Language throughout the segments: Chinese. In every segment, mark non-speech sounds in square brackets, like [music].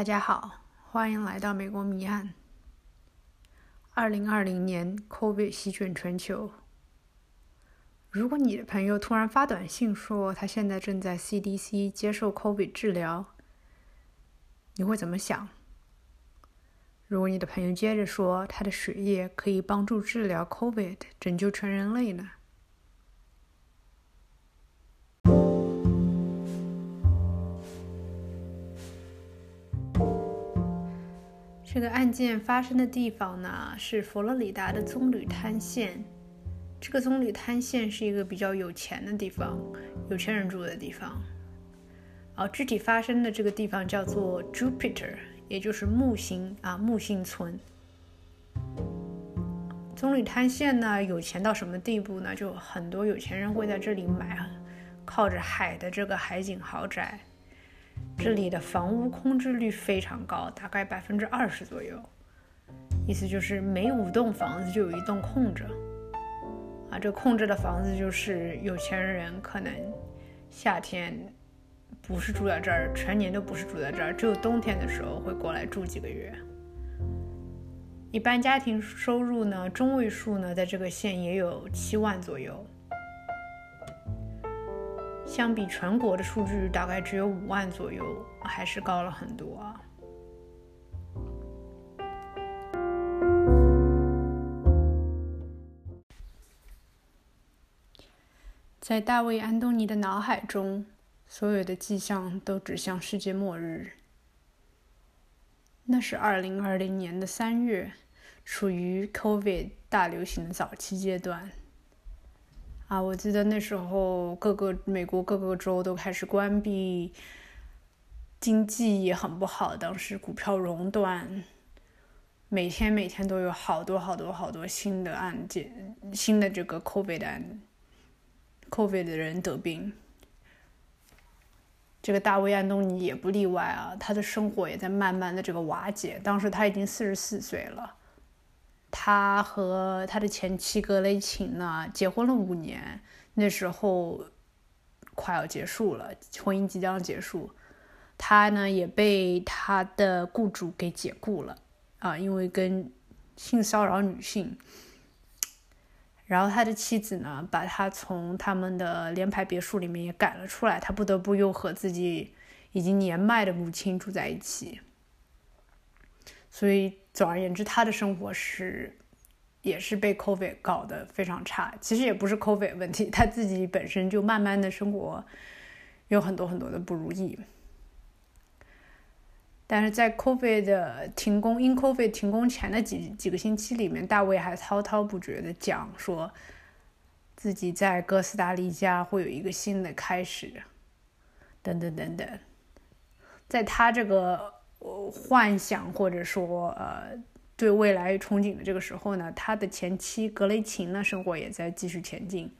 大家好，欢迎来到美国谜案。二零二零年，COVID 席卷全球。如果你的朋友突然发短信说他现在正在 CDC 接受 COVID 治疗，你会怎么想？如果你的朋友接着说他的血液可以帮助治疗 COVID，拯救全人类呢？这个案件发生的地方呢，是佛罗里达的棕榈滩县。这个棕榈滩县是一个比较有钱的地方，有钱人住的地方。哦，具体发生的这个地方叫做 Jupiter，也就是木星啊，木星村。棕榈滩县呢，有钱到什么地步呢？就很多有钱人会在这里买靠着海的这个海景豪宅。这里的房屋空置率非常高，大概百分之二十左右。意思就是每五栋房子就有一栋空着。啊，这空着的房子就是有钱人可能夏天不是住在这儿，全年都不是住在这儿，只有冬天的时候会过来住几个月。一般家庭收入呢，中位数呢，在这个县也有七万左右。相比全国的数据，大概只有五万左右，还是高了很多啊。在大卫·安东尼的脑海中，所有的迹象都指向世界末日。那是二零二零年的三月，处于 COVID 大流行的早期阶段。啊，我记得那时候各个美国各个州都开始关闭，经济也很不好，当时股票熔断，每天每天都有好多好多好多新的案件，新的这个 COVID 的 COVID 的人得病，这个大卫安东尼也不例外啊，他的生活也在慢慢的这个瓦解，当时他已经四十四岁了。他和他的前妻格雷琴呢结婚了五年，那时候快要结束了，婚姻即将结束。他呢也被他的雇主给解雇了啊，因为跟性骚扰女性。然后他的妻子呢把他从他们的联排别墅里面也赶了出来，他不得不又和自己已经年迈的母亲住在一起。所以。总而言之，他的生活是，也是被 COVID 搞得非常差。其实也不是 COVID 问题，他自己本身就慢慢的生活有很多很多的不如意。但是在 COVID 的停工，因 COVID 停工前的几几个星期里面，大卫还滔滔不绝的讲说，自己在哥斯达黎加会有一个新的开始，等等等等，在他这个。幻想或者说呃对未来憧憬的这个时候呢，他的前妻格雷琴呢生活也在继续前进。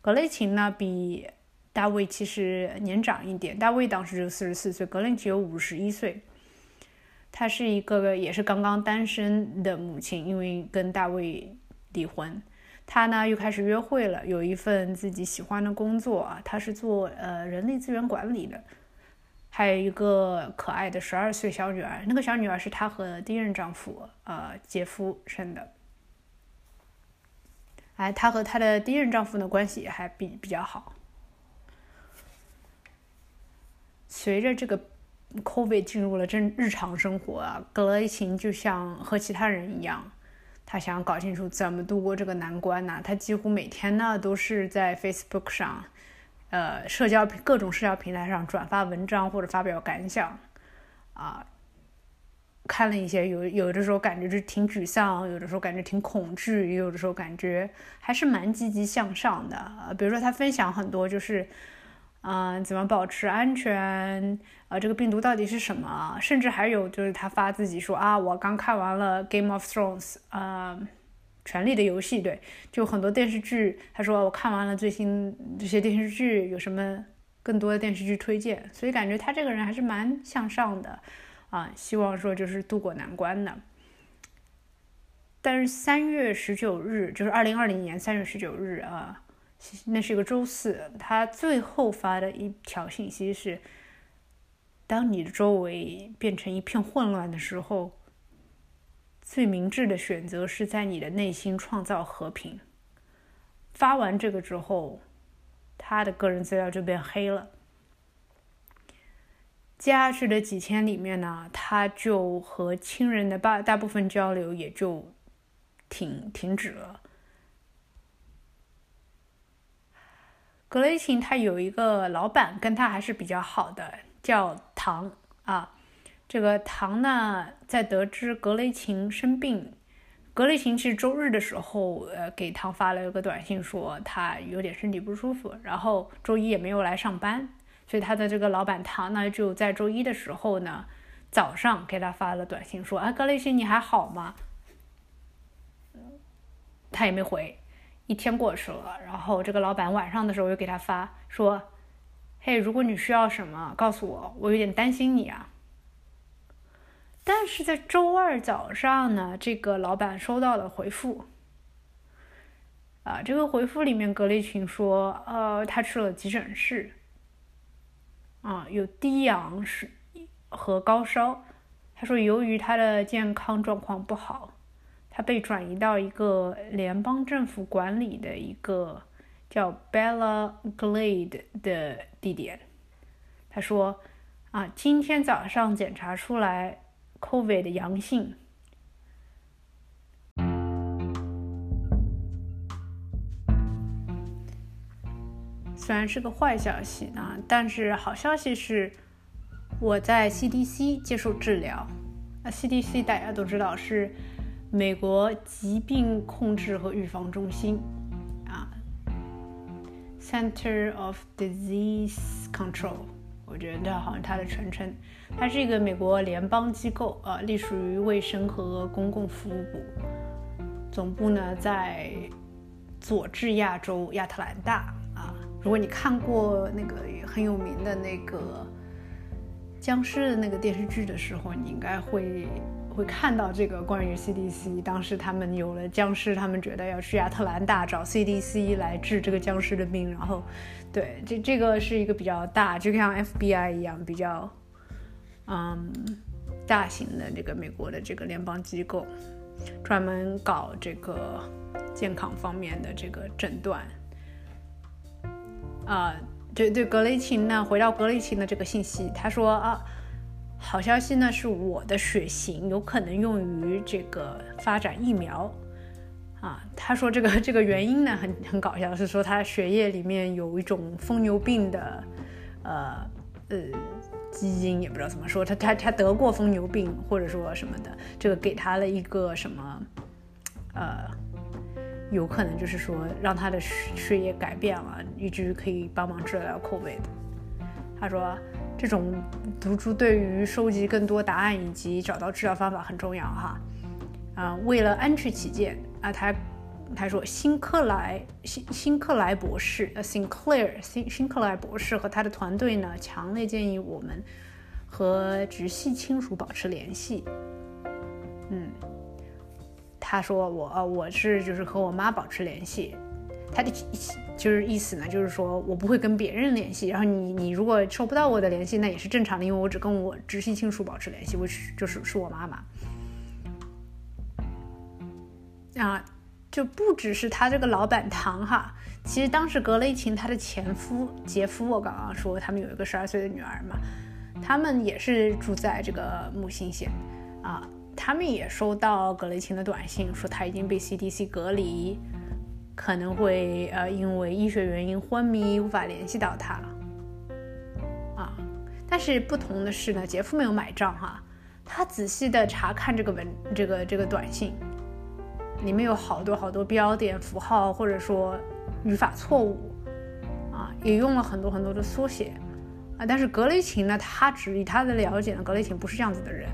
格雷琴呢比大卫其实年长一点，大卫当时就四十四岁，格雷琴有五十一岁。她是一个也是刚刚单身的母亲，因为跟大卫离婚，她呢又开始约会了，有一份自己喜欢的工作啊，她是做呃人力资源管理的。还有一个可爱的十二岁小女儿，那个小女儿是她和第一任丈夫，呃，杰夫生的。哎，她和她的第一任丈夫呢关系还比比较好。随着这个 COVID 进入了正日常生活啊，格雷琴就像和其他人一样，她想搞清楚怎么度过这个难关呢？她几乎每天呢都是在 Facebook 上。呃，社交各种社交平台上转发文章或者发表感想，啊，看了一些，有有的时候感觉就挺沮丧，有的时候感觉挺恐惧，也有的时候感觉还是蛮积极向上的。比如说他分享很多，就是，嗯，怎么保持安全，啊，这个病毒到底是什么？甚至还有就是他发自己说啊，我刚看完了《Game of Thrones》啊。权力的游戏，对，就很多电视剧。他说我看完了最新这些电视剧，有什么更多的电视剧推荐？所以感觉他这个人还是蛮向上的，啊，希望说就是渡过难关的。但是三月十九日，就是二零二零年三月十九日啊，那是一个周四，他最后发的一条信息是：当你的周围变成一片混乱的时候，最明智的选择是在你的内心创造和平。发完这个之后，他的个人资料就变黑了。接下去的几天里面呢，他就和亲人的大大部分交流也就停停止了。格雷琴他有一个老板，跟他还是比较好的，叫唐啊。这个唐呢，在得知格雷琴生病，格雷琴是周日的时候，呃，给唐发了一个短信，说他有点身体不舒服，然后周一也没有来上班，所以他的这个老板唐呢，就在周一的时候呢，早上给他发了短信，说啊，格雷琴你还好吗？他也没回。一天过去了，然后这个老板晚上的时候又给他发说：“嘿，如果你需要什么，告诉我，我有点担心你啊。”但是在周二早上呢，这个老板收到了回复，啊，这个回复里面格雷群说：“呃，他去了急诊室，啊，有低氧是和高烧。他说由于他的健康状况不好。”他被转移到一个联邦政府管理的一个叫 Bella Glade 的地点。他说：“啊，今天早上检查出来 COVID 的阳性。虽然是个坏消息啊，但是好消息是我在 CDC 接受治疗。那 CDC 大家都知道是。”美国疾病控制和预防中心，啊，Center of Disease Control，我觉得好像它的全称，它是一个美国联邦机构，啊，隶属于卫生和公共服务部，总部呢在佐治亚州亚特兰大，啊，如果你看过那个很有名的那个僵尸的那个电视剧的时候，你应该会。会看到这个关于 CDC，当时他们有了僵尸，他们觉得要去亚特兰大找 CDC 来治这个僵尸的病。然后，对，这这个是一个比较大，就像 FBI 一样比较，嗯，大型的这个美国的这个联邦机构，专门搞这个健康方面的这个诊断。啊，对对，格雷琴呢，回到格雷琴的这个信息，他说啊。好消息呢，是我的血型有可能用于这个发展疫苗，啊，他说这个 [laughs] 这个原因呢很很搞笑，是说他血液里面有一种疯牛病的，呃呃基因，也不知道怎么说，他他他得过疯牛病或者说什么的，这个给他了一个什么，呃，有可能就是说让他的血液改变了，以至于可以帮忙治疗 COVID。他说。这种毒株对于收集更多答案以及找到治疗方法很重要哈，啊，为了安全起见啊，他他说辛克莱辛辛克莱博士呃，Sinclair 辛辛克莱博士和他的团队呢，强烈建议我们和直系亲属保持联系。嗯，他说我呃我是就是和我妈保持联系。他的就是意思呢，就是说我不会跟别人联系，然后你你如果收不到我的联系，那也是正常的，因为我只跟我直系亲属保持联系，我是就是是我妈妈。啊，就不只是他这个老板唐哈，其实当时格雷琴他的前夫杰夫，我刚刚说他们有一个十二岁的女儿嘛，他们也是住在这个木星县啊，他们也收到格雷琴的短信，说他已经被 CDC 隔离。可能会呃因为医学原因昏迷，无法联系到他，啊，但是不同的是呢，杰夫没有买账哈，他仔细的查看这个文这个这个短信，里面有好多好多标点符号或者说语法错误，啊，也用了很多很多的缩写，啊，但是格雷琴呢，他只以他的了解呢，格雷琴不是这样子的人。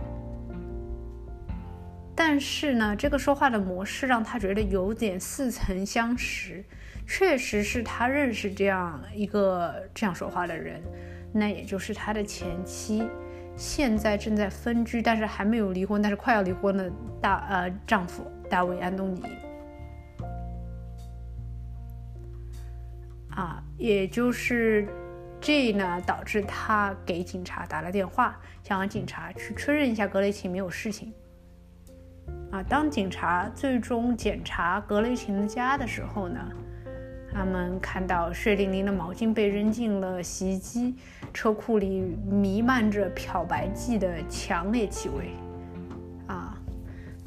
但是呢，这个说话的模式让他觉得有点似曾相识，确实是他认识这样一个这样说话的人，那也就是他的前妻，现在正在分居，但是还没有离婚，但是快要离婚的大呃丈夫大卫安东尼，啊，也就是这呢导致他给警察打了电话，想让警察去确认一下格雷琴没有事情。啊，当警察最终检查格雷琴的家的时候呢，他们看到血淋淋的毛巾被扔进了洗衣机，车库里弥漫着漂白剂的强烈气味。啊，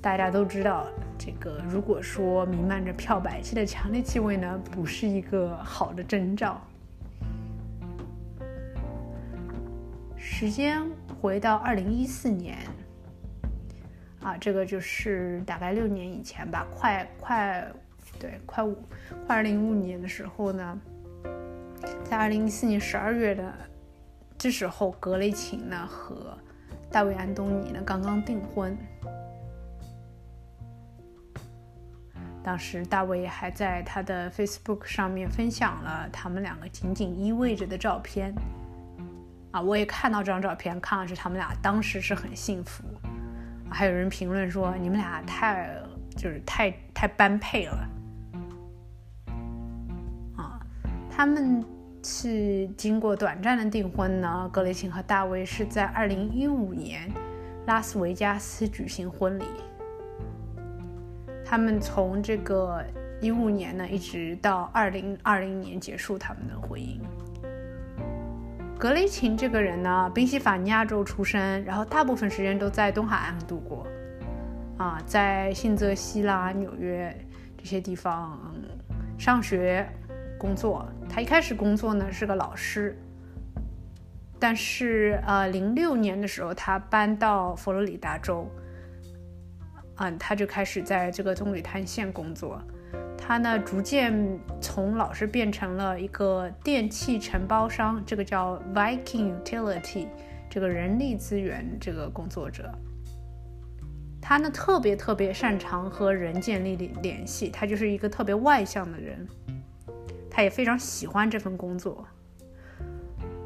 大家都知道，这个如果说弥漫着漂白剂的强烈气味呢，不是一个好的征兆。时间回到二零一四年。啊，这个就是大概六年以前吧，快快，对，快五，快二零一五年的时候呢，在二零一四年十二月的这时候，格雷琴呢和大卫安东尼呢刚刚订婚，当时大卫还在他的 Facebook 上面分享了他们两个紧紧依偎着的照片，啊，我也看到这张照片，看上去他们俩当时是很幸福。还有人评论说你们俩太就是太太般配了啊！他们是经过短暂的订婚呢。格雷琴和大卫是在二零一五年拉斯维加斯举行婚礼。他们从这个一五年呢，一直到二零二零年结束他们的婚姻。格雷琴这个人呢，宾夕法尼亚州出生，然后大部分时间都在东海岸度过，啊，在新泽西啦、纽约这些地方上学、工作。他一开始工作呢是个老师，但是呃，零六年的时候他搬到佛罗里达州，嗯，他就开始在这个棕榈滩县工作。他呢，逐渐从老师变成了一个电器承包商，这个叫 Viking Utility，这个人力资源这个工作者。他呢，特别特别擅长和人建立联联系，他就是一个特别外向的人。他也非常喜欢这份工作。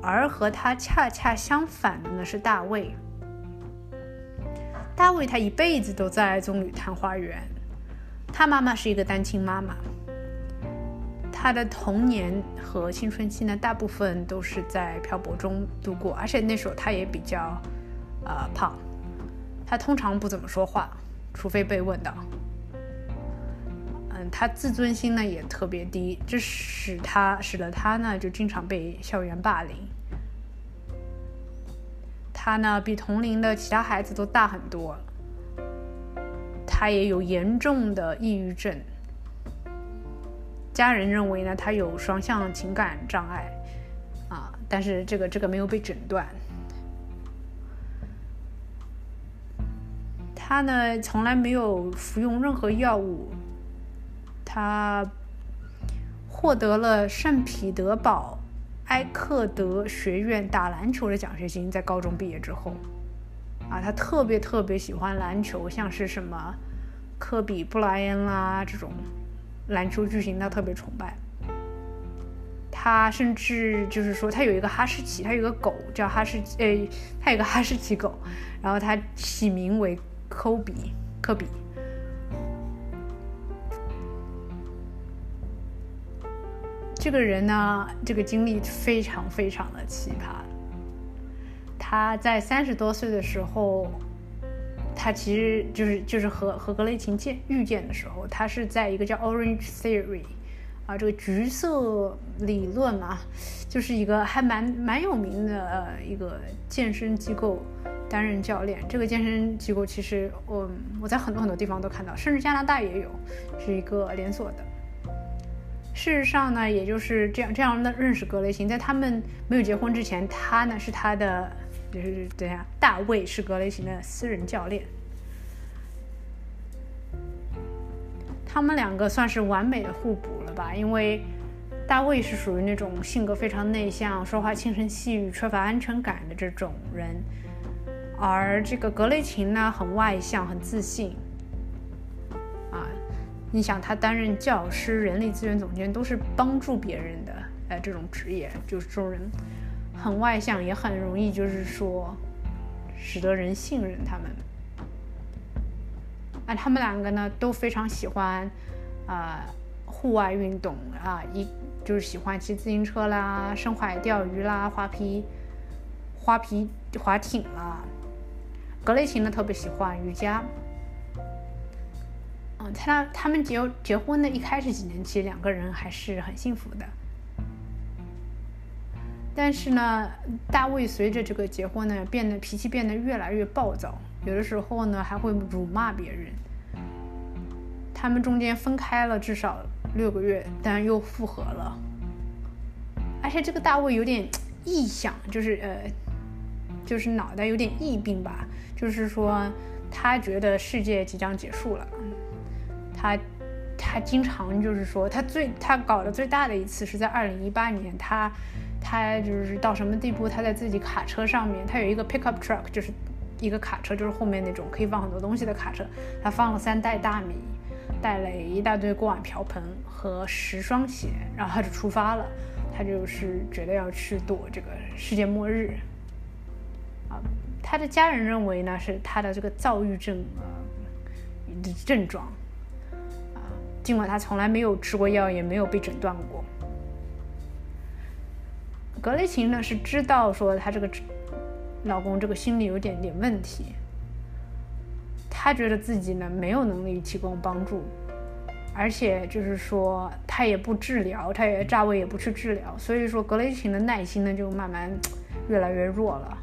而和他恰恰相反的呢是大卫。大卫他一辈子都在棕榈滩花园。他妈妈是一个单亲妈妈，他的童年和青春期呢，大部分都是在漂泊中度过，而且那时候他也比较，呃，胖，他通常不怎么说话，除非被问到。嗯，他自尊心呢也特别低，这使他使得他呢就经常被校园霸凌。他呢比同龄的其他孩子都大很多。他也有严重的抑郁症，家人认为呢，他有双向情感障碍，啊，但是这个这个没有被诊断。他呢从来没有服用任何药物，他获得了圣彼得堡埃克德学院打篮球的奖学金，在高中毕业之后。啊，他特别特别喜欢篮球，像是什么科比、布莱恩啦这种篮球巨星，他特别崇拜。他甚至就是说，他有一个哈士奇，他有一个狗叫哈士，诶，他有个哈士奇狗，然后他起名为科比，科比。这个人呢，这个经历非常非常的奇葩。他在三十多岁的时候，他其实就是就是和和格雷琴见遇见的时候，他是在一个叫 Orange Theory，啊，这个橘色理论嘛，就是一个还蛮蛮有名的呃一个健身机构担任教练。这个健身机构其实我我在很多很多地方都看到，甚至加拿大也有，是一个连锁的。事实上呢，也就是这样这样认识格雷琴，在他们没有结婚之前，他呢是他的。就是等下，大卫是格雷琴的私人教练，他们两个算是完美的互补了吧？因为大卫是属于那种性格非常内向、说话轻声细语、缺乏安全感的这种人，而这个格雷琴呢，很外向、很自信。啊，你想，他担任教师、人力资源总监，都是帮助别人的，呃，这种职业，就是这种人。很外向，也很容易，就是说，使得人信任他们。啊，他们两个呢都非常喜欢，啊，户外运动啊，一就是喜欢骑自行车啦、深海钓鱼啦、滑皮、滑皮滑艇啦。格雷琴呢特别喜欢瑜伽。嗯，他他们结结婚的一开始几年，其实两个人还是很幸福的。但是呢，大卫随着这个结婚呢，变得脾气变得越来越暴躁，有的时候呢还会辱骂别人。他们中间分开了至少六个月，但又复合了。而且这个大卫有点臆想，就是呃，就是脑袋有点异病吧，就是说他觉得世界即将结束了。他他经常就是说，他最他搞的最大的一次是在二零一八年，他。他就是到什么地步？他在自己卡车上面，他有一个 pickup truck，就是一个卡车，就是后面那种可以放很多东西的卡车。他放了三袋大米，带了一大堆锅碗瓢盆和十双鞋，然后他就出发了。他就是觉得要去躲这个世界末日。啊，他的家人认为呢是他的这个躁郁症啊的症状。啊，尽管他从来没有吃过药，也没有被诊断过。格雷琴呢是知道说她这个老公这个心理有点点问题，她觉得自己呢没有能力提供帮助，而且就是说她也不治疗，她也扎卫也不去治疗，所以说格雷琴的耐心呢就慢慢越来越弱了。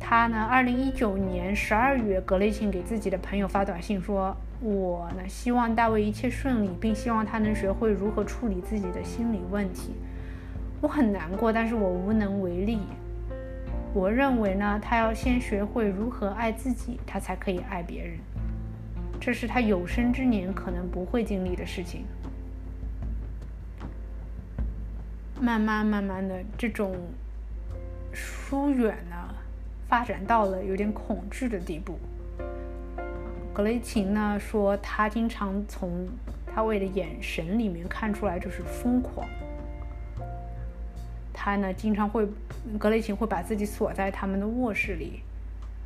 他呢，二零一九年十二月，格雷琴给自己的朋友发短信说：“我呢希望大卫一切顺利，并希望他能学会如何处理自己的心理问题。”我很难过，但是我无能为力。我认为呢，他要先学会如何爱自己，他才可以爱别人。这是他有生之年可能不会经历的事情。慢慢慢慢的，这种疏远呢，发展到了有点恐惧的地步。格雷琴呢说，他经常从他为的眼神里面看出来就是疯狂。他呢，经常会格雷琴会把自己锁在他们的卧室里，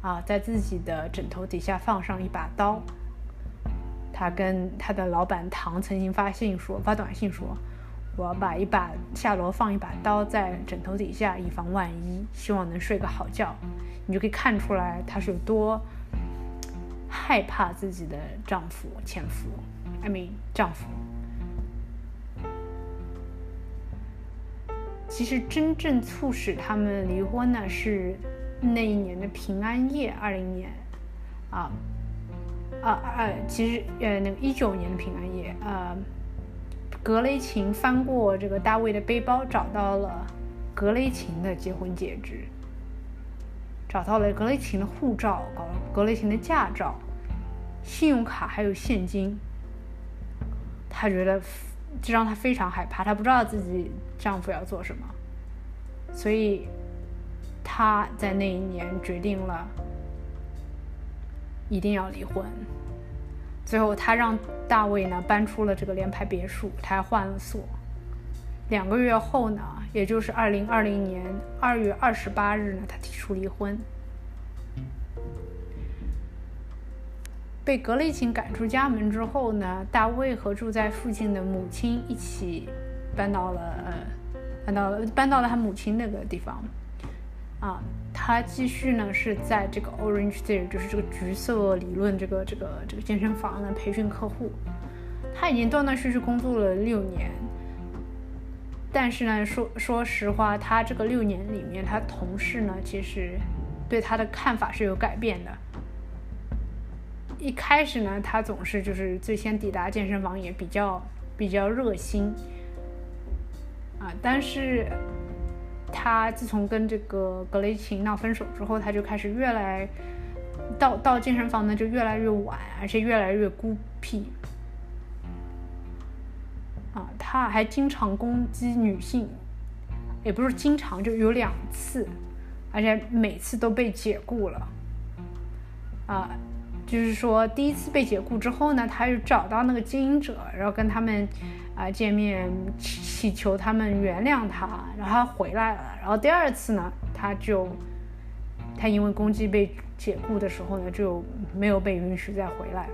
啊，在自己的枕头底下放上一把刀。他跟他的老板唐曾经发信说，发短信说，我要把一把下楼放一把刀在枕头底下，以防万一，希望能睡个好觉。你就可以看出来，她是有多害怕自己的丈夫前夫，I mean 丈夫。其实真正促使他们离婚呢，是那一年的平安夜，二零年，啊，啊啊，其实呃那个一九年的平安夜，呃，格雷琴翻过这个大卫的背包，找到了格雷琴的结婚戒指，找到了格雷琴的护照，搞格雷琴的驾照、信用卡还有现金，他觉得。这让她非常害怕，她不知道自己丈夫要做什么，所以她在那一年决定了一定要离婚。最后，她让大卫呢搬出了这个联排别墅，他还换了锁。两个月后呢，也就是二零二零年二月二十八日呢，他提出离婚。被格雷琴赶出家门之后呢，大卫和住在附近的母亲一起搬到了呃，搬到了搬到了他母亲那个地方。啊，他继续呢是在这个 Orange Theory，就是这个橘色理论这个这个这个健身房呢培训客户。他已经断断续续工作了六年，但是呢，说说实话，他这个六年里面，他同事呢其实对他的看法是有改变的。一开始呢，他总是就是最先抵达健身房，也比较比较热心啊。但是，他自从跟这个格雷琴闹分手之后，他就开始越来到到健身房呢就越来越晚，而且越来越孤僻啊。他还经常攻击女性，也不是经常，就有两次，而且每次都被解雇了啊。就是说，第一次被解雇之后呢，他又找到那个经营者，然后跟他们啊见面，祈求他们原谅他，然后他回来了。然后第二次呢，他就他因为攻击被解雇的时候呢，就没有被允许再回来。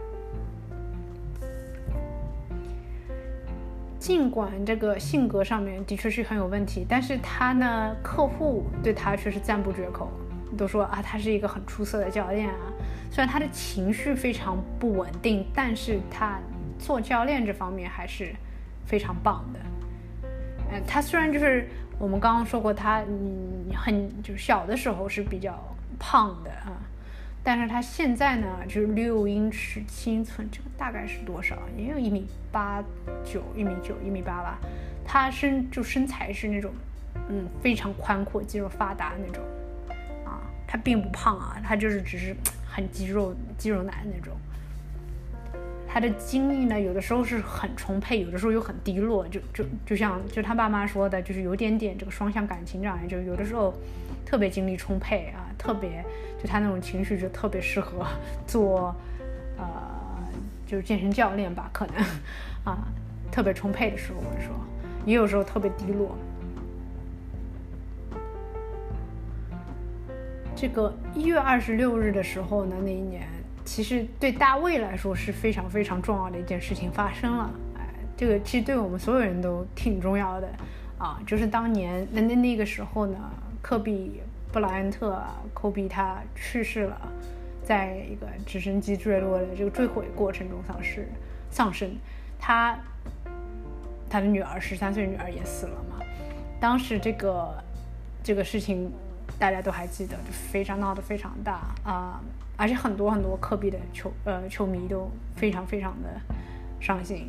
尽管这个性格上面的确是很有问题，但是他呢，客户对他却是赞不绝口，都说啊，他是一个很出色的教练啊。虽然他的情绪非常不稳定，但是他做教练这方面还是非常棒的。呃，他虽然就是我们刚刚说过，他嗯很就是小的时候是比较胖的啊。但是他现在呢，就是六英尺七英寸，这个大概是多少？也有一米八九，一米九，一米八吧。他身就身材是那种，嗯，非常宽阔，肌肉发达那种，他并不胖啊，他就是只是很肌肉肌肉男那种。他的精力呢，有的时候是很充沛，有的时候又很低落，就就就像就他爸妈说的，就是有点点这个双向感情障碍，就有的时候特别精力充沛啊，特别。就他那种情绪就特别适合做，呃，就是健身教练吧，可能 [laughs] 啊，特别充沛的时候，我说，也有时候特别低落。这个一月二十六日的时候呢，那一年其实对大卫来说是非常非常重要的一件事情发生了，哎，这个其实对我们所有人都挺重要的啊，就是当年那那那个时候呢，科比。布莱恩特啊，科比他去世了，在一个直升机坠落的这个坠毁过程中丧失丧生，他他的女儿十三岁女儿也死了嘛。当时这个这个事情大家都还记得，就非常闹得非常大啊，而且很多很多科比的球呃球迷都非常非常的伤心，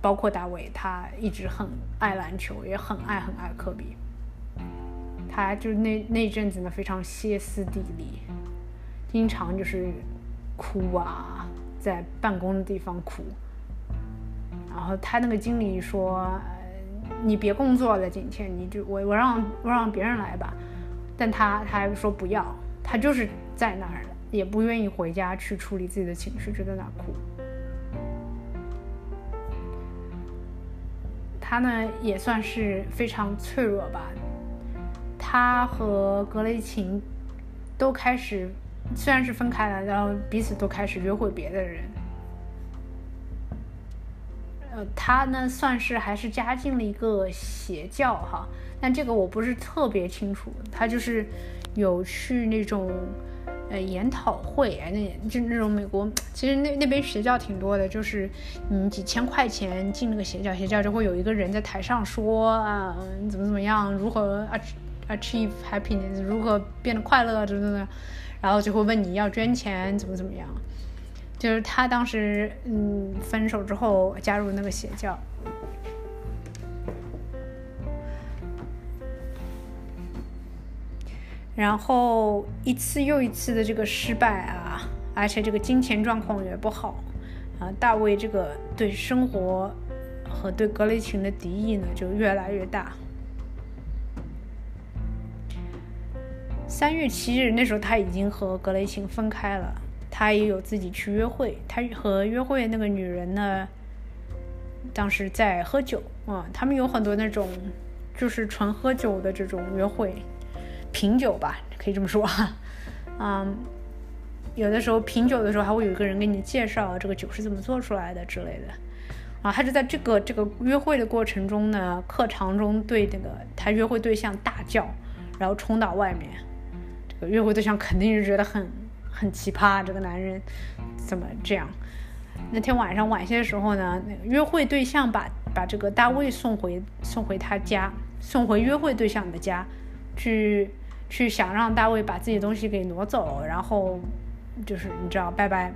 包括大卫，他一直很爱篮球，也很爱很爱科比。他就那那阵子呢，非常歇斯底里，经常就是哭啊，在办公的地方哭。然后他那个经理说：“你别工作了，今天你就我我让我让别人来吧。”但他他还说不要，他就是在那儿，也不愿意回家去处理自己的情绪，就在那儿哭。他呢也算是非常脆弱吧。他和格雷琴都开始，虽然是分开了，然后彼此都开始约会别的人。他呢算是还是加进了一个邪教哈，但这个我不是特别清楚。他就是有去那种呃研讨会，那就那种美国，其实那那边邪教挺多的，就是你几千块钱进那个邪教，邪教就会有一个人在台上说啊，怎么怎么样，如何。achieve happiness 如何变得快乐，怎么怎么，然后就会问你要捐钱，怎么怎么样？就是他当时嗯分手之后加入那个邪教，然后一次又一次的这个失败啊，而且这个金钱状况也不好啊，大卫这个对生活和对格雷琴的敌意呢就越来越大。三月七日，那时候他已经和格雷琴分开了，他也有自己去约会。他和约会那个女人呢，当时在喝酒啊，他们有很多那种就是纯喝酒的这种约会，品酒吧，可以这么说哈。嗯，[laughs] 有的时候品酒的时候还会有一个人给你介绍这个酒是怎么做出来的之类的。啊，他就在这个这个约会的过程中呢，课堂中对那个他约会对象大叫，然后冲到外面。这个约会对象肯定是觉得很很奇葩，这个男人怎么这样？那天晚上晚些时候呢，约会对象把把这个大卫送回送回他家，送回约会对象的家，去去想让大卫把自己的东西给挪走，然后就是你知道拜拜。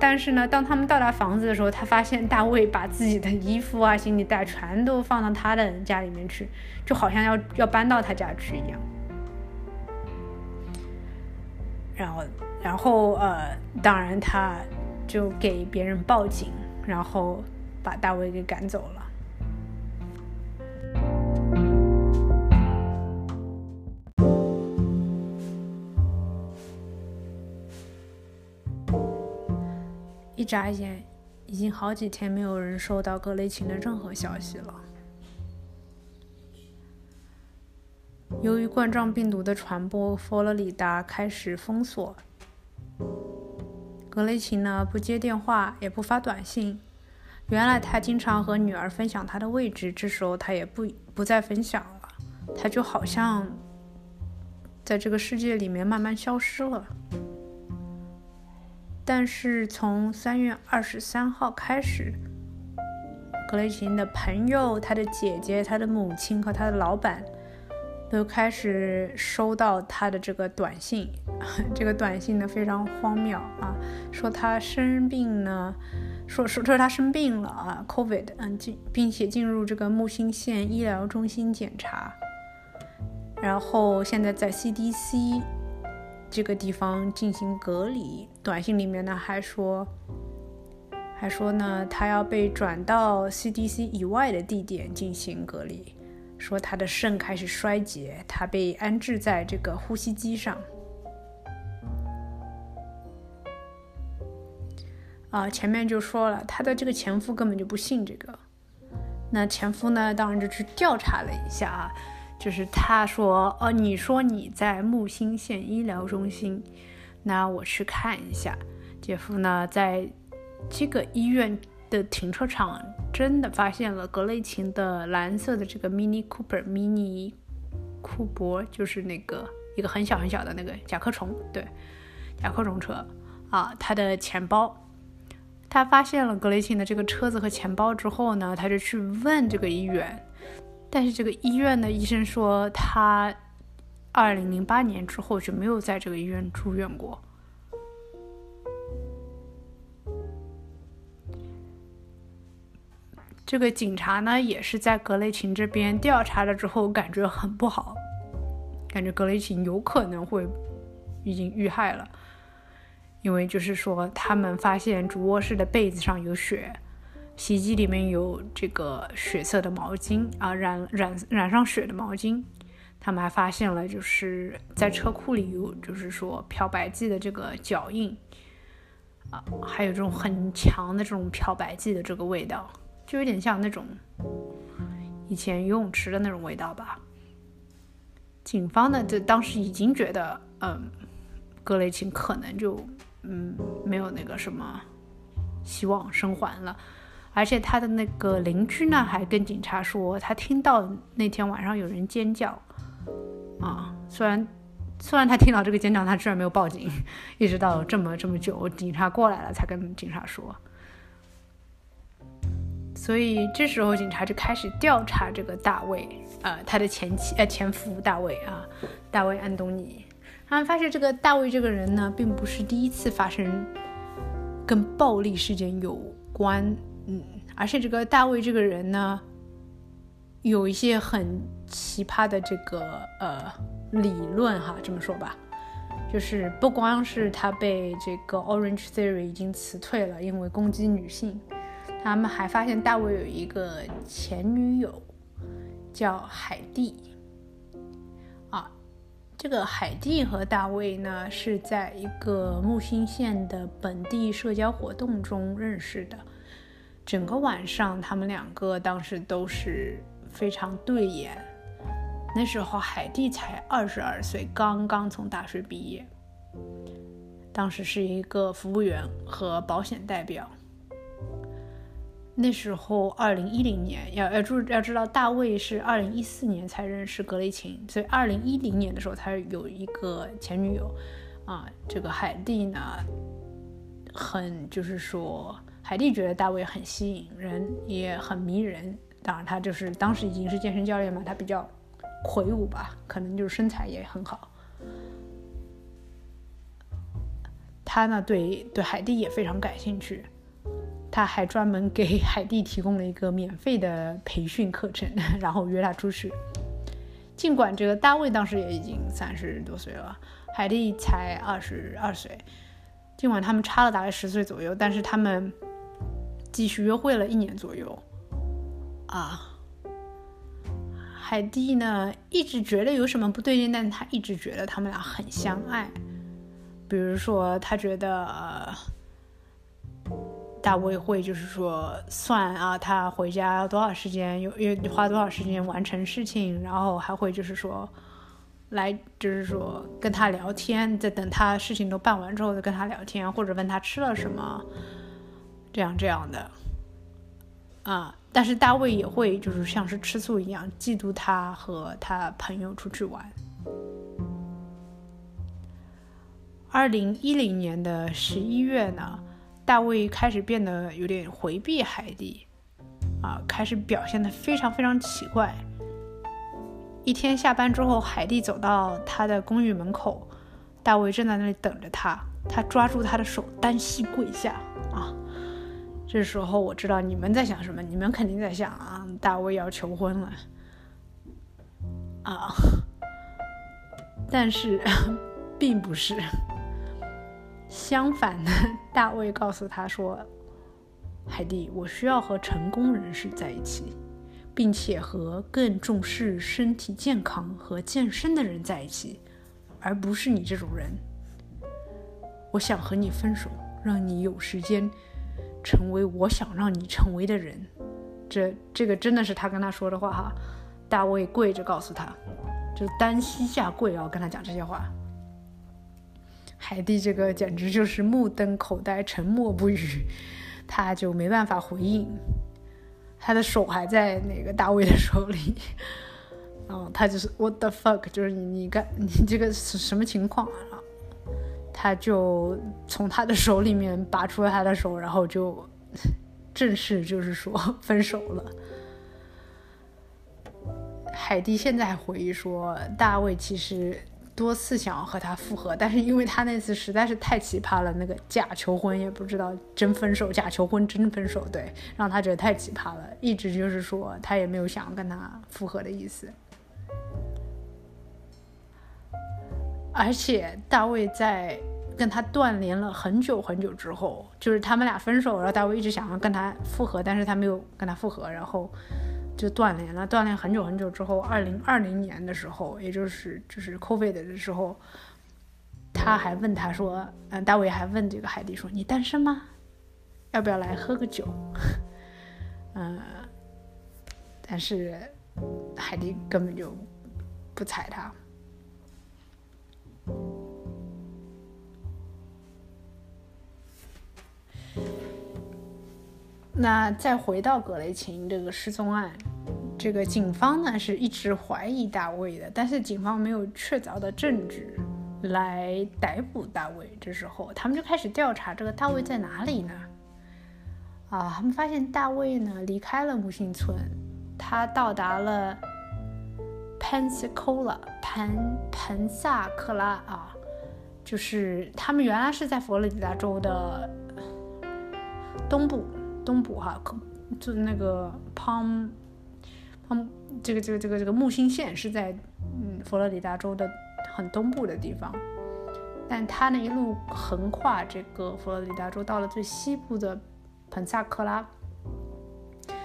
但是呢，当他们到达房子的时候，他发现大卫把自己的衣服啊、行李袋全都放到他的家里面去，就好像要要搬到他家去一样。然后，然后，呃，当然，他就给别人报警，然后把大卫给赶走了。一眨眼，已经好几天没有人收到格雷琴的任何消息了。由于冠状病毒的传播，佛罗里达开始封锁。格雷琴呢不接电话，也不发短信，原来他经常和女儿分享他的位置，这时候他也不不再分享了，他就好像在这个世界里面慢慢消失了。但是从三月二十三号开始，格雷琴的朋友、他的姐姐、他的母亲和他的老板都开始收到他的这个短信。[laughs] 这个短信呢非常荒谬啊，说他生病呢，说说说他生病了啊，COVID，嗯，进并且进入这个木星县医疗中心检查，然后现在在 CDC。这个地方进行隔离，短信里面呢还说，还说呢他要被转到 CDC 以外的地点进行隔离，说他的肾开始衰竭，他被安置在这个呼吸机上。啊，前面就说了，他的这个前夫根本就不信这个，那前夫呢当然就去调查了一下啊。就是他说，哦，你说你在木星县医疗中心，那我去看一下。姐夫呢，在这个医院的停车场真的发现了格雷琴的蓝色的这个 Mini Cooper Mini 库珀，就是那个一个很小很小的那个甲壳虫，对，甲壳虫车啊，他的钱包。他发现了格雷琴的这个车子和钱包之后呢，他就去问这个医院。但是这个医院的医生说，他二零零八年之后就没有在这个医院住院过。这个警察呢，也是在格雷琴这边调查了之后，感觉很不好，感觉格雷琴有可能会已经遇害了，因为就是说，他们发现主卧室的被子上有血。洗衣机里面有这个血色的毛巾啊，染染染上血的毛巾。他们还发现了，就是在车库里有，就是说漂白剂的这个脚印啊，还有这种很强的这种漂白剂的这个味道，就有点像那种以前游泳池的那种味道吧。警方呢，就当时已经觉得，嗯，格雷琴可能就嗯没有那个什么希望生还了。而且他的那个邻居呢，还跟警察说，他听到那天晚上有人尖叫，啊，虽然虽然他听到这个尖叫，他居然没有报警，[laughs] 一直到这么这么久，警察过来了才跟警察说。所以这时候警察就开始调查这个大卫，呃，他的前妻呃前夫大卫啊，大卫安东尼，他们发现这个大卫这个人呢，并不是第一次发生跟暴力事件有关。嗯，而且这个大卫这个人呢，有一些很奇葩的这个呃理论哈，这么说吧，就是不光是他被这个 Orange Theory 已经辞退了，因为攻击女性，他们还发现大卫有一个前女友叫海蒂啊，这个海蒂和大卫呢是在一个木星县的本地社交活动中认识的。整个晚上，他们两个当时都是非常对眼。那时候海蒂才二十二岁，刚刚从大学毕业，当时是一个服务员和保险代表。那时候二零一零年，要要注要知道，大卫是二零一四年才认识格雷琴，所以二零一零年的时候他有一个前女友。啊，这个海蒂呢，很就是说。海蒂觉得大卫很吸引人，也很迷人。当然，他就是当时已经是健身教练嘛，他比较魁梧吧，可能就是身材也很好。他呢，对对海蒂也非常感兴趣，他还专门给海蒂提供了一个免费的培训课程，[laughs] 然后约他出去。尽管这个大卫当时也已经三十多岁了，海蒂才二十二岁，尽管他们差了大概十岁左右，但是他们。继续约会了一年左右，啊，海蒂呢一直觉得有什么不对劲，但他一直觉得他们俩很相爱。比如说，他觉得大卫会就是说算啊，他回家要多少时间，有有花多少时间完成事情，然后还会就是说来就是说跟他聊天，在等他事情都办完之后再跟他聊天，或者问他吃了什么。这样这样的，啊，但是大卫也会就是像是吃醋一样嫉妒他和他朋友出去玩。二零一零年的十一月呢，大卫开始变得有点回避海蒂，啊，开始表现的非常非常奇怪。一天下班之后，海蒂走到他的公寓门口，大卫正在那里等着他，他抓住他的手，单膝跪下，啊，这时候我知道你们在想什么，你们肯定在想啊，大卫要求婚了，啊，[laughs] 但是 [laughs] 并不是。相反的，[laughs] 大卫告诉他说：“海蒂，我需要和成功人士在一起，并且和更重视身体健康和健身的人在一起，而不是你这种人。我想和你分手，让你有时间成为我想让你成为的人。”这这个真的是他跟他说的话哈。大卫跪着告诉他，就单膝下跪啊，跟他讲这些话。海蒂这个简直就是目瞪口呆、沉默不语，他就没办法回应。他的手还在那个大卫的手里，嗯，他就是 What the fuck，就是你你干你这个是什么情况啊？他就从他的手里面拔出了他的手，然后就正式就是说分手了。海蒂现在回忆说，大卫其实。多次想要和他复合，但是因为他那次实在是太奇葩了，那个假求婚也不知道真分手，假求婚真分手，对，让他觉得太奇葩了，一直就是说他也没有想要跟他复合的意思。而且大卫在跟他断联了很久很久之后，就是他们俩分手，然后大卫一直想要跟他复合，但是他没有跟他复合，然后。就断联了，断联很久很久之后，二零二零年的时候，也就是就是 COVID 的时候，他还问他说，嗯，大卫还问这个海蒂说，你单身吗？要不要来喝个酒？嗯，但是海蒂根本就不睬他。那再回到格雷琴这个失踪案，这个警方呢是一直怀疑大卫的，但是警方没有确凿的证据来逮捕大卫。这时候他们就开始调查这个大卫在哪里呢？啊，他们发现大卫呢离开了木星村，他到达了 Pensacola 潘彭萨克拉啊，就是他们原来是在佛罗里达州的东部。东部哈，就那个 Palm，Palm 这个这个这个这个木星县是在嗯佛罗里达州的很东部的地方，但它呢一路横跨这个佛罗里达州，到了最西部的彭萨克拉，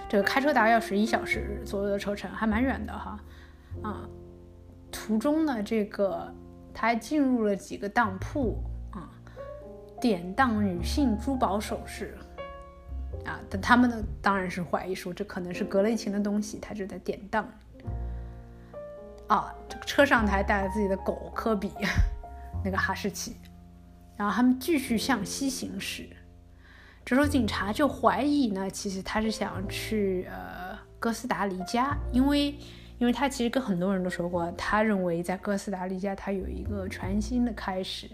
这个开车大概要十一小时左右的车程，还蛮远的哈。啊，途中呢，这个他还进入了几个当铺啊，典当女性珠宝首饰。啊，但他们呢，当然是怀疑说这可能是格雷琴的东西，他就在典当。啊，这个车上他还带了自己的狗科比，那个哈士奇。然后他们继续向西行驶，这时候警察就怀疑呢，其实他是想去呃哥斯达黎加，因为。因为他其实跟很多人都说过，他认为在哥斯达黎加他有一个全新的开始，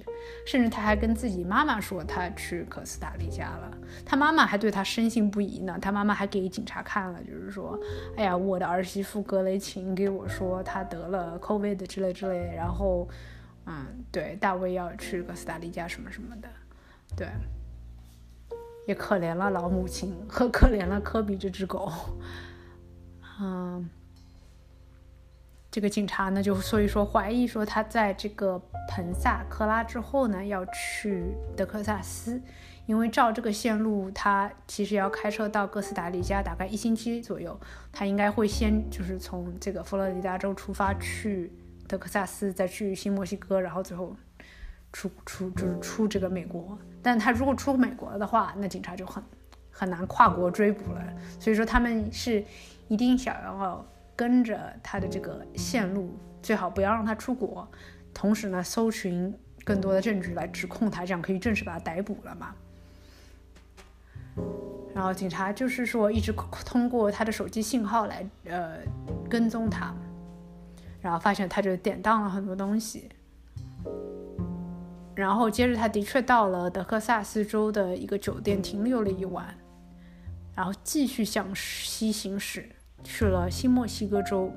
甚至他还跟自己妈妈说他去哥斯达黎加了，他妈妈还对他深信不疑呢。他妈妈还给警察看了，就是说，哎呀，我的儿媳妇格雷琴给我说她得了 COVID 之类之类，然后，嗯，对，大卫要去哥斯达黎加什么什么的，对，也可怜了老母亲和 [laughs] 可怜了科比这只狗，[laughs] 嗯。这个警察呢，就所以说怀疑说他在这个彭萨克拉之后呢，要去德克萨斯，因为照这个线路，他其实要开车到哥斯达黎加，大概一星期左右，他应该会先就是从这个佛罗里达州出发去德克萨斯，再去新墨西哥，然后最后出出就是出这个美国。但他如果出美国的话，那警察就很很难跨国追捕了。所以说他们是一定想要。跟着他的这个线路，最好不要让他出国。同时呢，搜寻更多的证据来指控他，这样可以正式把他逮捕了嘛？然后警察就是说一直通过他的手机信号来呃跟踪他，然后发现他就典当了很多东西，然后接着他的确到了德克萨斯州的一个酒店停留了一晚，然后继续向西行驶去了新墨西哥州。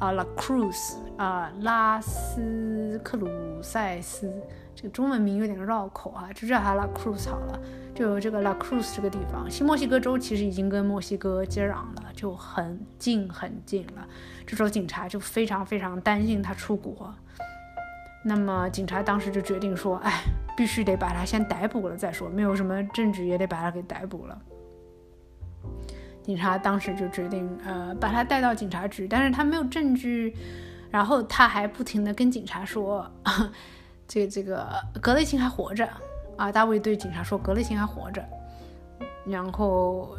啊，La Cruz 啊，拉斯克鲁塞斯，这个中文名有点绕口啊，就叫它 La Cruz 好了。就这个 La Cruz 这个地方，新墨西哥州其实已经跟墨西哥接壤了，就很近很近了。这时候警察就非常非常担心他出国，那么警察当时就决定说，哎，必须得把他先逮捕了再说，没有什么证据也得把他给逮捕了。警察当时就决定，呃，把他带到警察局，但是他没有证据，然后他还不停的跟警察说，[laughs] 这个这个格雷琴还活着啊。大卫对警察说，格雷琴还活着。然后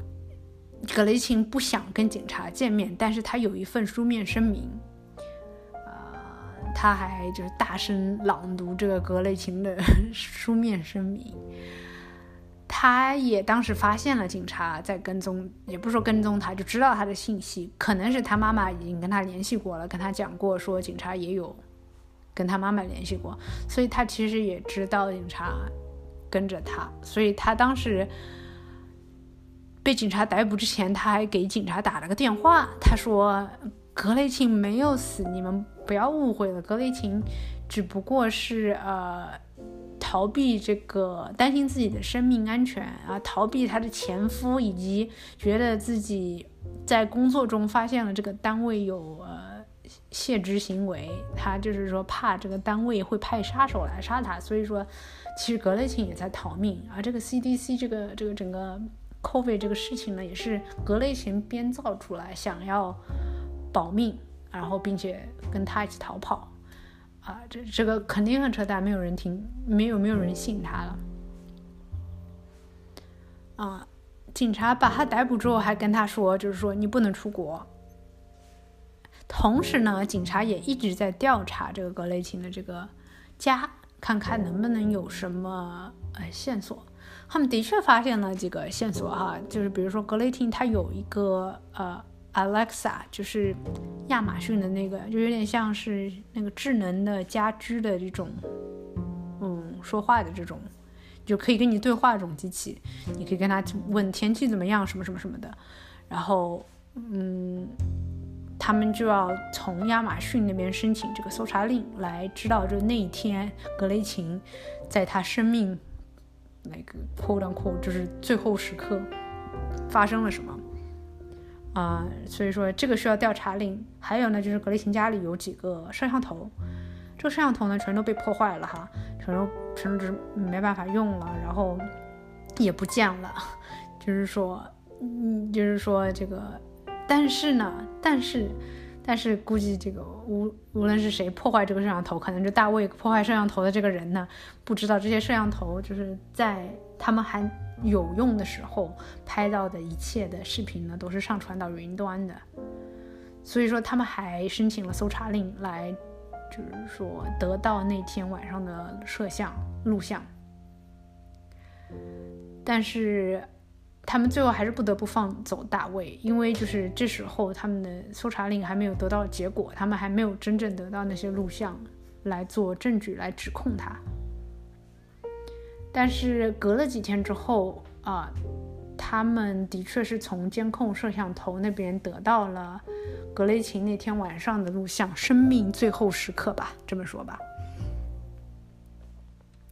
格雷琴不想跟警察见面，但是他有一份书面声明，啊，他还就是大声朗读这个格雷琴的 [laughs] 书面声明。他也当时发现了警察在跟踪，也不说跟踪他，就知道他的信息，可能是他妈妈已经跟他联系过了，跟他讲过说警察也有跟他妈妈联系过，所以他其实也知道警察跟着他，所以他当时被警察逮捕之前，他还给警察打了个电话，他说格雷琴没有死，你们不要误会了，格雷琴只不过是呃。逃避这个，担心自己的生命安全啊，逃避他的前夫，以及觉得自己在工作中发现了这个单位有呃泄职行为，他就是说怕这个单位会派杀手来杀他，所以说其实格雷琴也在逃命啊。这个 CDC 这个这个整个 COVID 这个事情呢，也是格雷琴编造出来，想要保命，然后并且跟他一起逃跑。啊，这这个肯定很扯淡，没有人听，没有没有人信他了。啊，警察把他逮捕之后，还跟他说，就是说你不能出国。同时呢，警察也一直在调查这个格雷琴的这个家，看看能不能有什么呃线索。他们的确发现了几个线索哈，就是比如说格雷琴他有一个呃。Alexa 就是亚马逊的那个，就有点像是那个智能的家居的这种，嗯，说话的这种，就可以跟你对话这种机器。你可以跟他问天气怎么样，什么什么什么的。然后，嗯，他们就要从亚马逊那边申请这个搜查令，来知道就那一天格雷琴在他生命那个 quote unquote 就是最后时刻发生了什么。啊，所以说这个需要调查令。还有呢，就是格雷琴家里有几个摄像头，这个摄像头呢全都被破坏了哈，全都全都是没办法用了，然后也不见了。就是说，嗯，就是说这个，但是呢，但是，但是估计这个无无论是谁破坏这个摄像头，可能就大卫破坏摄像头的这个人呢，不知道这些摄像头就是在他们还。有用的时候拍到的一切的视频呢，都是上传到云端的，所以说他们还申请了搜查令来，就是说得到那天晚上的摄像录像，但是他们最后还是不得不放走大卫，因为就是这时候他们的搜查令还没有得到结果，他们还没有真正得到那些录像来做证据来指控他。但是隔了几天之后啊，他们的确是从监控摄像头那边得到了格雷琴那天晚上的录像，生命最后时刻吧，这么说吧。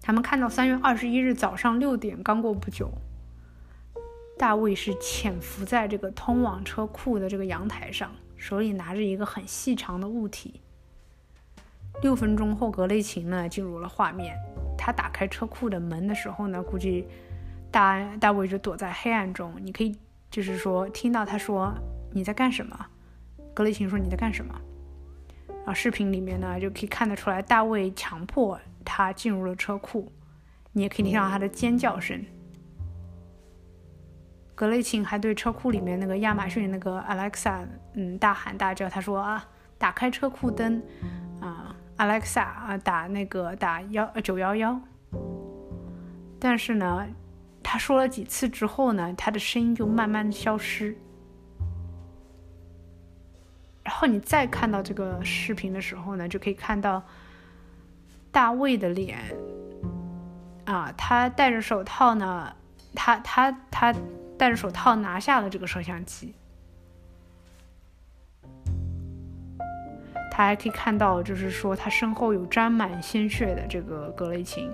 他们看到三月二十一日早上六点刚过不久，大卫是潜伏在这个通往车库的这个阳台上，手里拿着一个很细长的物体。六分钟后，格雷琴呢进入了画面。他打开车库的门的时候呢，估计大大卫就躲在黑暗中。你可以就是说听到他说你在干什么？格雷琴说你在干什么？然后视频里面呢就可以看得出来，大卫强迫他进入了车库。你也可以听到他的尖叫声。格雷琴还对车库里面那个亚马逊那个 Alexa 嗯大喊大叫，他说啊，打开车库灯。Alexa 啊，打那个打幺九幺幺，但是呢，他说了几次之后呢，他的声音就慢慢的消失。然后你再看到这个视频的时候呢，就可以看到大卫的脸，啊，他戴着手套呢，他他他戴着手套拿下了这个摄像机。他还可以看到，就是说他身后有沾满鲜血的这个格雷琴。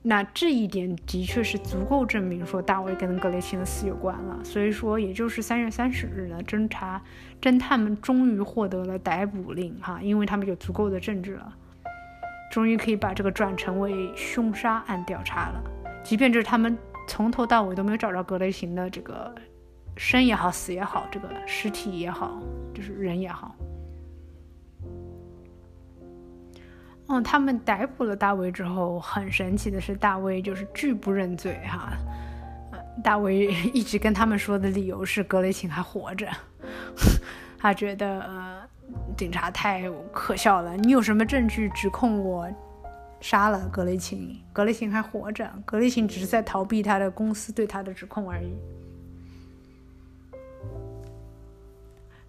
那这一点的确是足够证明说大卫跟格雷琴的死有关了。所以说，也就是三月三十日呢，侦查侦探们终于获得了逮捕令哈，因为他们有足够的证据了，终于可以把这个转成为凶杀案调查了。即便就是他们从头到尾都没有找着格雷琴的这个生也好，死也好，这个尸体也好，就是人也好。嗯，他们逮捕了大卫之后，很神奇的是，大卫就是拒不认罪哈。大卫一直跟他们说的理由是格雷琴还活着，[laughs] 他觉得呃警察太可笑了。你有什么证据指控我杀了格雷琴？格雷琴还活着，格雷琴只是在逃避他的公司对他的指控而已。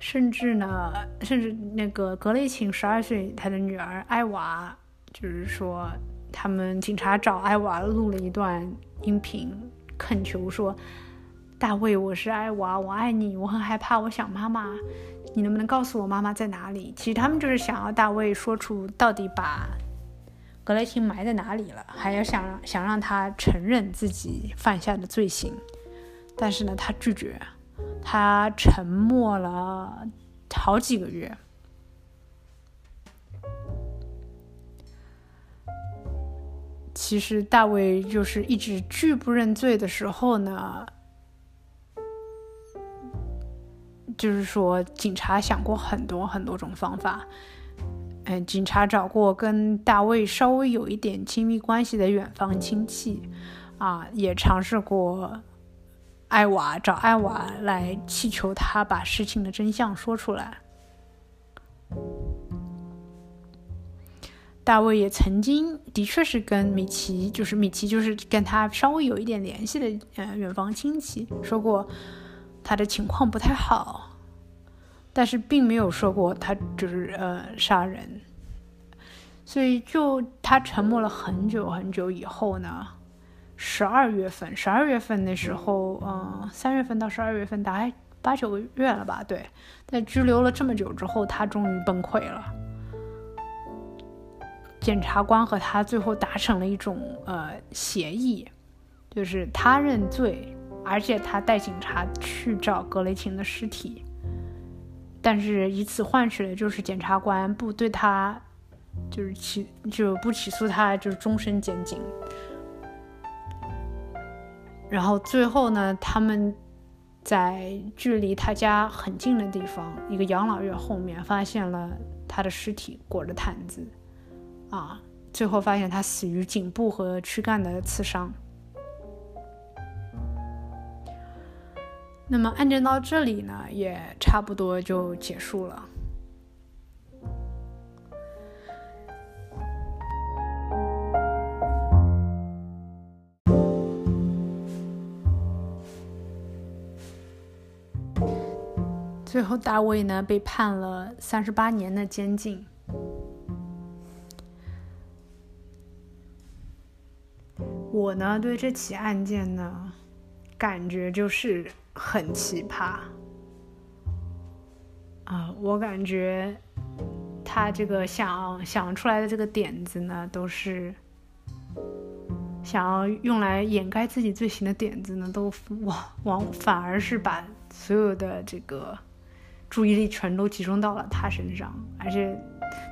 甚至呢，甚至那个格雷琴十二岁，他的女儿艾娃，就是说，他们警察找艾娃录了一段音频，恳求说：“大卫，我是艾娃，我爱你，我很害怕，我想妈妈，你能不能告诉我妈妈在哪里？”其实他们就是想要大卫说出到底把格雷琴埋在哪里了，还要想想让他承认自己犯下的罪行，但是呢，他拒绝。他沉默了好几个月。其实大卫就是一直拒不认罪的时候呢，就是说警察想过很多很多种方法。嗯，警察找过跟大卫稍微有一点亲密关系的远方亲戚，啊，也尝试过。艾娃找艾娃来祈求他把事情的真相说出来。大卫也曾经的确是跟米奇，就是米奇，就是跟他稍微有一点联系的，呃，远房亲戚说过他的情况不太好，但是并没有说过他就是呃杀人。所以就他沉默了很久很久以后呢。十二月份，十二月份那时候，嗯，三月份到十二月份，大概八九个月了吧？对，在拘留了这么久之后，他终于崩溃了。检察官和他最后达成了一种呃协议，就是他认罪，而且他带警察去找格雷琴的尸体，但是以此换取的就是检察官不对他就是起就不起诉他，就是终身监禁。然后最后呢，他们在距离他家很近的地方，一个养老院后面发现了他的尸体，裹着毯子，啊，最后发现他死于颈部和躯干的刺伤。那么案件到这里呢，也差不多就结束了。最后，大卫呢被判了三十八年的监禁。我呢对这起案件呢，感觉就是很奇葩啊！我感觉他这个想想出来的这个点子呢，都是想要用来掩盖自己罪行的点子呢，都往往反而是把所有的这个。注意力全都集中到了他身上，而且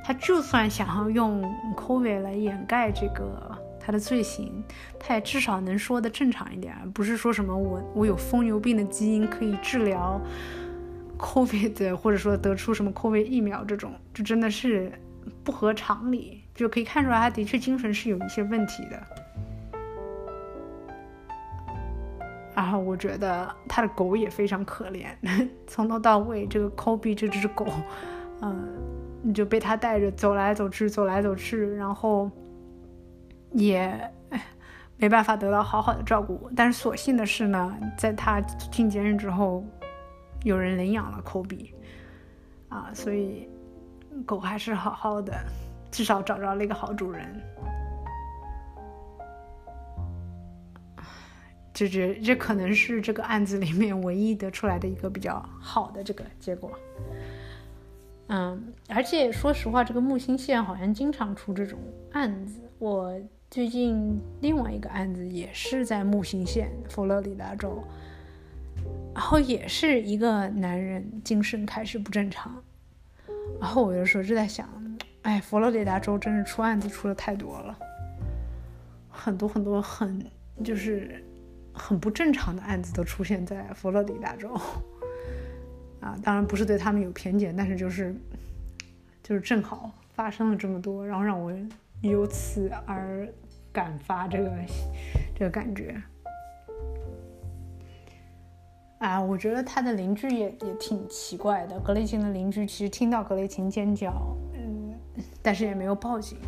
他就算想要用 COVID 来掩盖这个他的罪行，他也至少能说的正常一点，不是说什么我我有疯牛病的基因可以治疗 COVID，或者说得出什么 COVID 疫苗这种，就真的是不合常理，就可以看出来他的确精神是有一些问题的。然后我觉得他的狗也非常可怜，[laughs] 从头到尾这个 Kobe 这只狗，嗯，你就被他带着走来走去，走来走去，然后也没办法得到好好的照顾。但是所幸的是呢，在他进监狱之后，有人领养了 Kobe，，啊，所以狗还是好好的，至少找着了一个好主人。这这这可能是这个案子里面唯一得出来的一个比较好的这个结果。嗯，而且说实话，这个木星县好像经常出这种案子。我最近另外一个案子也是在木星县，佛罗里达州，然后也是一个男人精神开始不正常。然后我有时候就在想，哎，佛罗里达州真是出案子出的太多了，很多很多很就是很不正常的案子都出现在佛罗里达州。啊，当然不是对他们有偏见，但是就是，就是正好发生了这么多，然后让我由此而感发这个这个感觉。啊，我觉得他的邻居也也挺奇怪的。格雷琴的邻居其实听到格雷琴尖叫，嗯，但是也没有报警。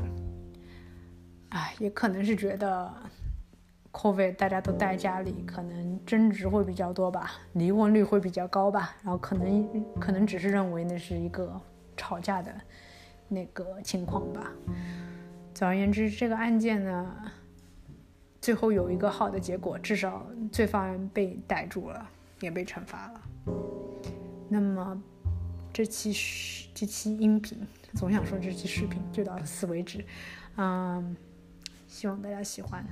啊，也可能是觉得。Covid 大家都待家里，可能争执会比较多吧，离婚率会比较高吧，然后可能可能只是认为那是一个吵架的那个情况吧。总而言之，这个案件呢，最后有一个好的结果，至少罪犯被逮住了，也被惩罚了。那么这期这期音频，总想说这期视频就到此为止，嗯，希望大家喜欢。